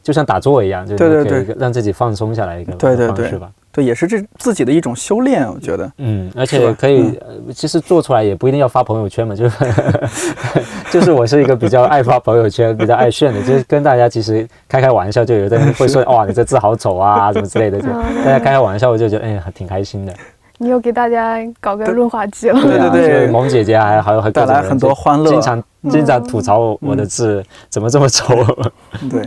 就像打坐一样，就是给一个让自己放松下来一个对对对也是这自己的一种修炼，我觉得。嗯，而且可以，呃其实做出来也不一定要发朋友圈嘛，就是 就是我是一个比较爱发朋友圈、比较爱炫的，就是跟大家其实开开玩笑，就有的人会说 哇你这字好丑啊什么之类的，就嗯大家开开玩笑，我就觉得哎挺开心的。你又给大家搞个润滑剂了。对对啊对就是萌姐姐还还有带来很多欢乐经常经常吐槽我我的字怎么这么丑。对，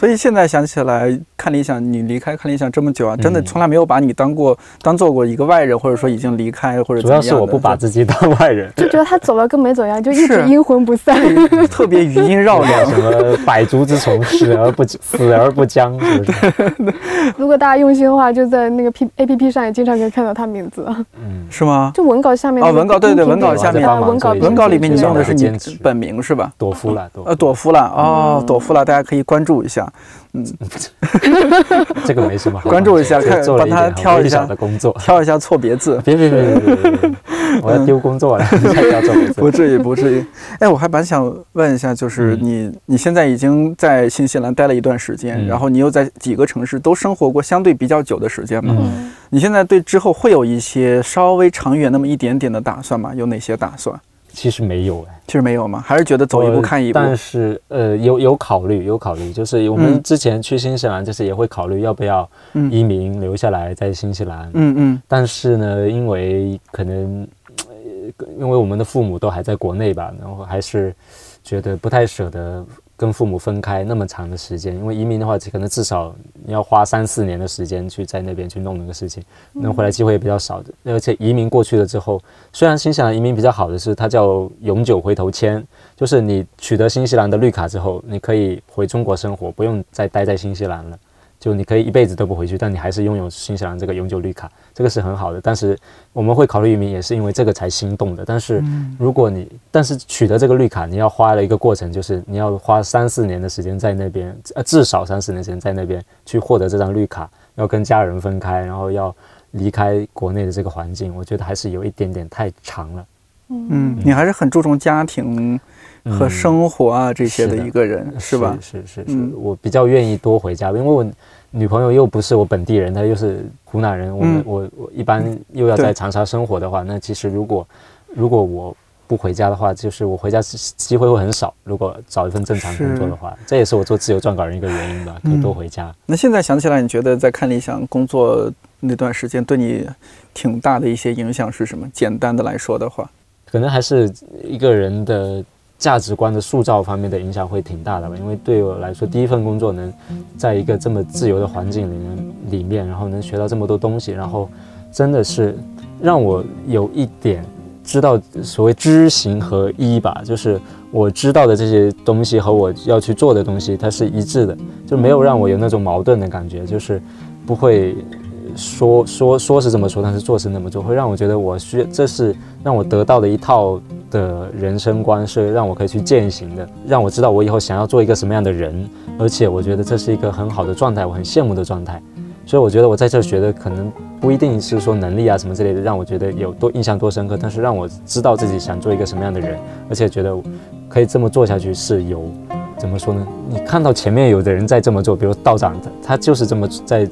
所以现在想起来，看理想，你离开看理想这么久啊，真的嗯从来没有把你当过当做过一个外人，或者说已经离开或者主怎么样是我不把自己当外人，就觉得他走了跟没走一样，就一直阴魂不散。特别余音绕梁。什么百足之虫，死而不死 而不僵，是不是？如果大家用心的话，就在那个 P A P P 上也经常可以看到他名字，嗯，是吗？就文稿下面哦文稿对对文稿下面啊文稿文稿里面你用的是你本名是吧？朵夫了，朵呃，朵夫了哦，嗯朵夫了，大家可以关注一下，这个没什么好关注一下看帮他挑一下的工作。挑一下错别字。别别别别别别别！我要丢工作了，不。至于，不至于。哎，我还蛮想问一下，就是嗯你，你现在已经在新西兰待了一段时间，嗯然后你又在几个城市都生活过相对比较久的时间嘛？嗯你现在对之后会有一些稍微长远那么一点点的打算吗？有哪些打算？其实没有哎，其实没有吗？还是觉得走一步看一步？但是呃，有有考虑，有考虑，就是我们嗯之前去新西兰，就是也会考虑要不要嗯移民留下来在新西兰。嗯嗯但是呢，因为可能，呃因为我们的父母都还在国内吧，然后还是觉得不太舍得跟父母分开那么长的时间。因为移民的话，可能至少你要花三四年的时间去在那边去弄那个事情，能回来机会也比较少的。而且移民过去了之后，虽然新西兰移民比较好的是，它叫永久回头签，就是你取得新西兰的绿卡之后，你可以回中国生活，不用再待在新西兰了。就你可以一辈子都不回去，但你还是拥有新西兰这个永久绿卡，这个是很好的。但是我们会考虑移民，也是因为这个才心动的。但是如果你，但是取得这个绿卡，你要花了一个过程，就是你要花三四年的时间在那边，呃，至少三四年时间在那边去获得这张绿卡，要跟家人分开，然后要离开国内的这个环境，我觉得还是有一点点太长了。嗯，你还是很注重家庭和嗯生活啊这些的一个人，是吧？是是是我比较愿意多回家，因为我女朋友又不是我本地人，她又是湖南人，我们、嗯我我一般又要在长沙生活的话，那其实如果如果我不回家的话，就是我回家机机会会很少。如果找一份正常工作的话，这也是我做自由撰稿人一个原因吧，可以多回家。那现在想起来，你觉得在看理想工作那段时间对你挺大的一些影响是什么？简单的来说的话，可能还是一个人的价值观的塑造方面的影响会挺大的吧。因为对我来说，第一份工作能在一个这么自由的环境里面里面，然后能学到这么多东西，然后真的是让我有一点知道所谓知行合一吧，就是我知道的这些东西和我要去做的东西，它是一致的，就没有让我有那种矛盾的感觉，就是不会。说说说是这么说，但是做是那么做，会让我觉得我需这是让我得到的一套的人生观，是让我可以去践行的，让我知道我以后想要做一个什么样的人，而且我觉得这是一个很好的状态，我很羡慕的状态。所以我觉得我在这学的可能不一定是说能力啊什么之类的，让我觉得有多印象多深刻，但是让我知道自己想做一个什么样的人，而且觉得可以这么做下去是有怎么说呢？你看到前面有的人在这么做，比如道长，他就是这么在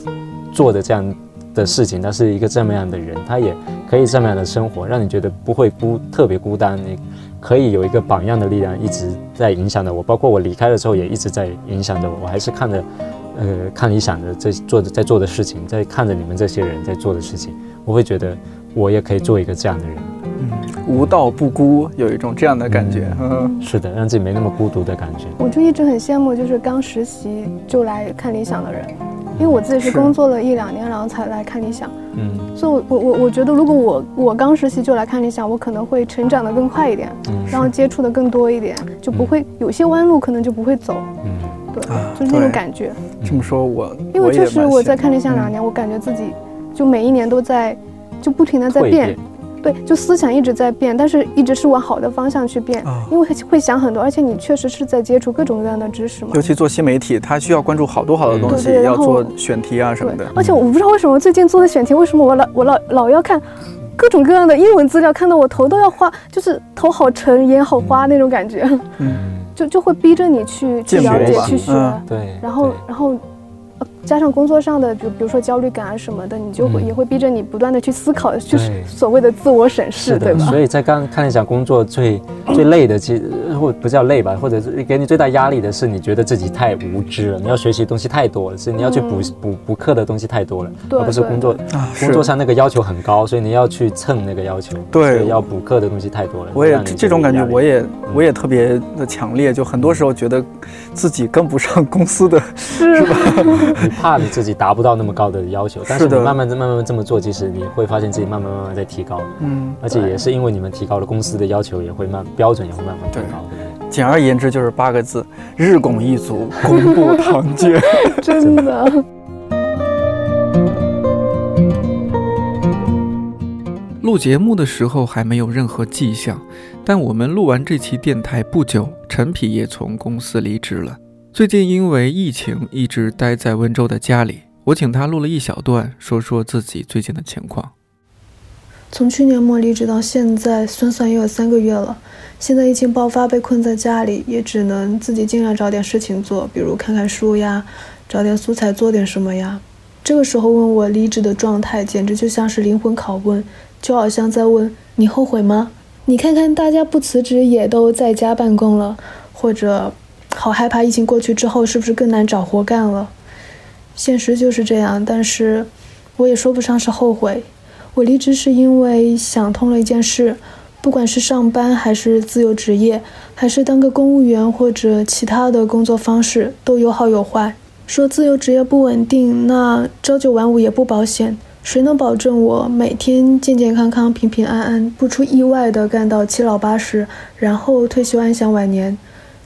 做的这样。的事情，他是一个这么样的人，他也可以这么样的生活，让你觉得不会孤特别孤单，你可以有一个榜样的力量一直在影响着我，包括我离开的时候也一直在影响着我，我还是看着，呃，看理想的这做的在做的事情，在看着你们这些人在做的事情，我会觉得我也可以做一个这样的人。嗯，无道不孤，有一种这样的感觉。嗯，是的，让自己没那么孤独的感觉。我就一直很羡慕，就是刚实习就来看理想的人，因为我自己是工作了一两年，然后才来看理想。嗯，所以我，我我我觉得，如果我我刚实习就来看理想，我可能会成长的更快一点，嗯然后接触的更多一点，就不会有些弯路可能就不会走。嗯，对，啊就是那种感觉。这么说我，因为确实我在看理想两年，我感觉自己就每一年都在，就不停的在蜕变。对，就思想一直在变，但是一直是往好的方向去变，啊。因为会想很多，而且你确实是在接触各种各样的知识嘛。尤。其做新媒体，它需要关注好多好多东西，要做选题啊什么的。而且我不知道为什么最近做的选题，为什么我老我老老要看各种各样的英文资料，看到我头都要花，就是头好沉，眼好花那种感觉，嗯，就就会逼着你去去了解、去学，嗯。对，然后然后。呃加上工作上的，就比如说焦虑感啊什么的，你就会、嗯。也会逼着你不断的去思考，就是所谓的自我审视，对吧？所以在刚看一下工作最最累的，其实或不叫累吧，或者是给你最大压力的是，你觉得自己太无知了，你要学习东西太多了，是你要去补嗯。补补课的东西太多了，而不是工作啊，工作上那个要求很高，所以你要去蹭那个要求，对。所以要补课的东西太多了。我也这种感觉，我也我也特别的强烈，就很多时候觉得自己跟不上公司的，是吧？你怕你自己达不到那么高的要求，但是你慢慢慢慢这么做，其实你会发现自己慢慢慢慢在提高，嗯，而且也是因为你们提高了，公司的要求也会慢标准也会慢慢提高。简而言之就是八个字：日拱一卒，功不唐捐。真的。录节目的时候还没有任何迹象，但我们录完这期电台不久，陈皮也从公司离职了。最近因为疫情一直待在温州的家里，我请他录了一小段，说说自己最近的情况。从去年末离职到现在，算算也有三个月了。现在疫情爆发，被困在家里，也只能自己尽量找点事情做，比如看看书呀，找点素材做点什么呀。这个时候问我离职的状态，简直就像是灵魂拷问，就好像在问你后悔吗？你看看大家不辞职也都在家办公了，或者好害怕疫情过去之后是不是更难找活干了？现实就是这样，但是我也说不上是后悔。我离职是因为想通了一件事，不管是上班还是自由职业，还是当个公务员或者其他的工作方式，都有好有坏。说自由职业不稳定，那朝九晚五也不保险。谁能保证我每天健健康康、平平安安，不出意外的干到七老八十，然后退休安享晚年？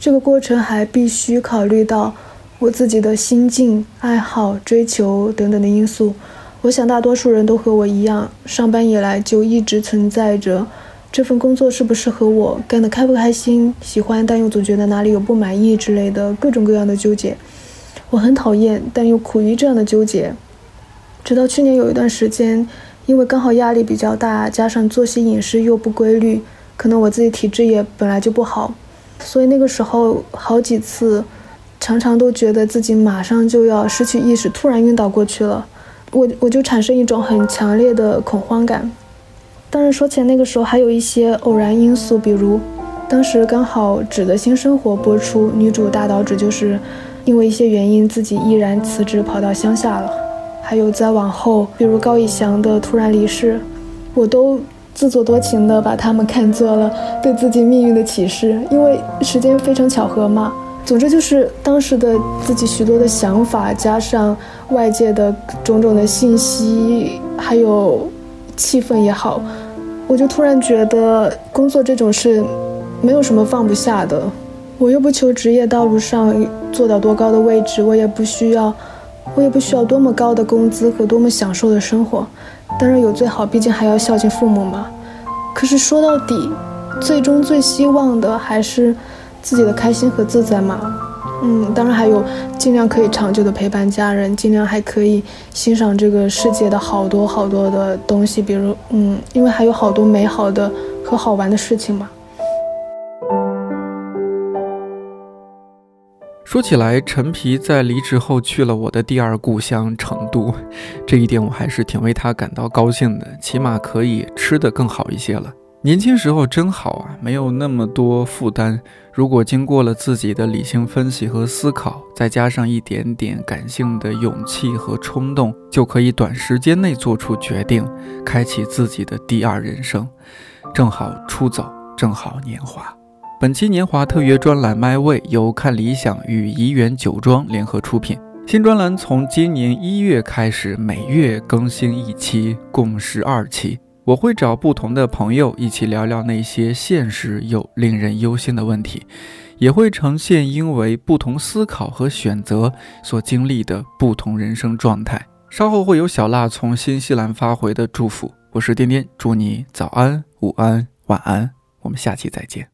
这个过程还必须考虑到我自己的心境、爱好、追求等等的因素。我想大多数人都和我一样，上班以来就一直存在着这份工作适不适合我，干得开不开心，喜欢但又总觉得哪里有不满意之类的各种各样的纠结。我很讨厌，但又苦于这样的纠结。直到去年有一段时间，因为刚好压力比较大，加上作息饮食又不规律，可能我自己体质也本来就不好，所以那个时候好几次，常常都觉得自己马上就要失去意识，突然晕倒过去了。我我就产生一种很强烈的恐慌感。当然，说起来那个时候还有一些偶然因素，比如当时刚好《纸的新生活》播出，女主大岛纸就是因为一些原因自己毅然辞职跑到乡下了。还有再往后，比如高以翔的突然离世，我都自作多情的把他们看作了对自己命运的启示，因为时间非常巧合嘛。总之就是当时的自己许多的想法，加上外界的种种的信息，还有气氛也好，我就突然觉得工作这种事没有什么放不下的。我又不求职业道路上做到多高的位置，我也不需要，我也不需要多么高的工资和多么享受的生活。当然有最好，毕竟还要孝敬父母嘛。可是说到底，最终最希望的还是。自己的开心和自在嘛，嗯，当然还有尽量可以长久的陪伴家人，尽量还可以欣赏这个世界的好多好多的东西，比如，嗯，因为还有好多美好的和好玩的事情嘛。说起来，陈皮在离职后去了我的第二故乡成都，这一点我还是挺为他感到高兴的，起码可以吃得更好一些了。年轻时候真好啊，没有那么多负担。如果经过了自己的理性分析和思考，再加上一点点感性的勇气和冲动，就可以短时间内做出决定，开启自己的第二人生。正好出走，正好年华。本期年华特约专栏《My Way》由看理想与怡园酒庄联合出品。新专栏从今年一月开始，每月更新一期，共十二期。我会找不同的朋友一起聊聊那些现实又令人忧心的问题，也会呈现因为不同思考和选择所经历的不同人生状态。稍后会有小辣从新西兰发回的祝福。我是颠颠，祝你早安、午安、晚安。我们下期再见。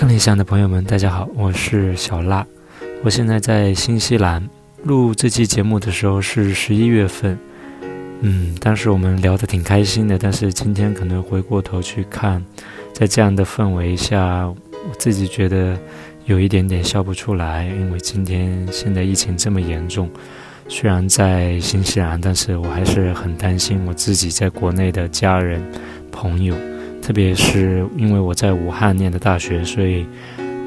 看理想的朋友们，大家好，我是小辣。我现在在新西兰录这期节目的时候是十一月份，嗯，当时我们聊得挺开心的，但是今天可能回过头去看，在这样的氛围下，我自己觉得有一点点笑不出来，因为今天现在疫情这么严重，虽然在新西兰，但是我还是很担心我自己在国内的家人朋友。特别是因为我在武汉念的大学，所以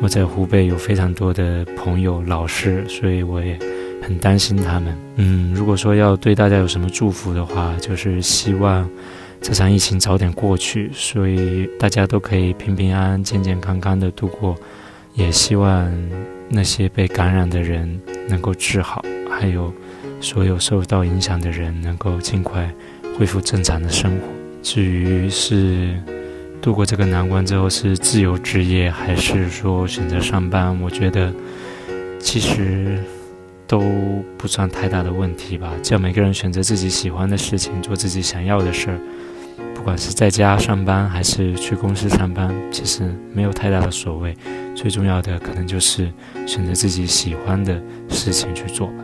我在湖北有非常多的朋友、老师，所以我也很担心他们。嗯，如果说要对大家有什么祝福的话，就是希望这场疫情早点过去，所以大家都可以平平安安、健健康康的度过。也希望那些被感染的人能够治好，还有所有受到影响的人能够尽快恢复正常的生活。至于是。度过这个难关之后，是自由职业还是说选择上班？我觉得其实都不算太大的问题吧。只要每个人选择自己喜欢的事情，做自己想要的事儿，不管是在家上班还是去公司上班，其实没有太大的所谓。最重要的可能就是选择自己喜欢的事情去做吧。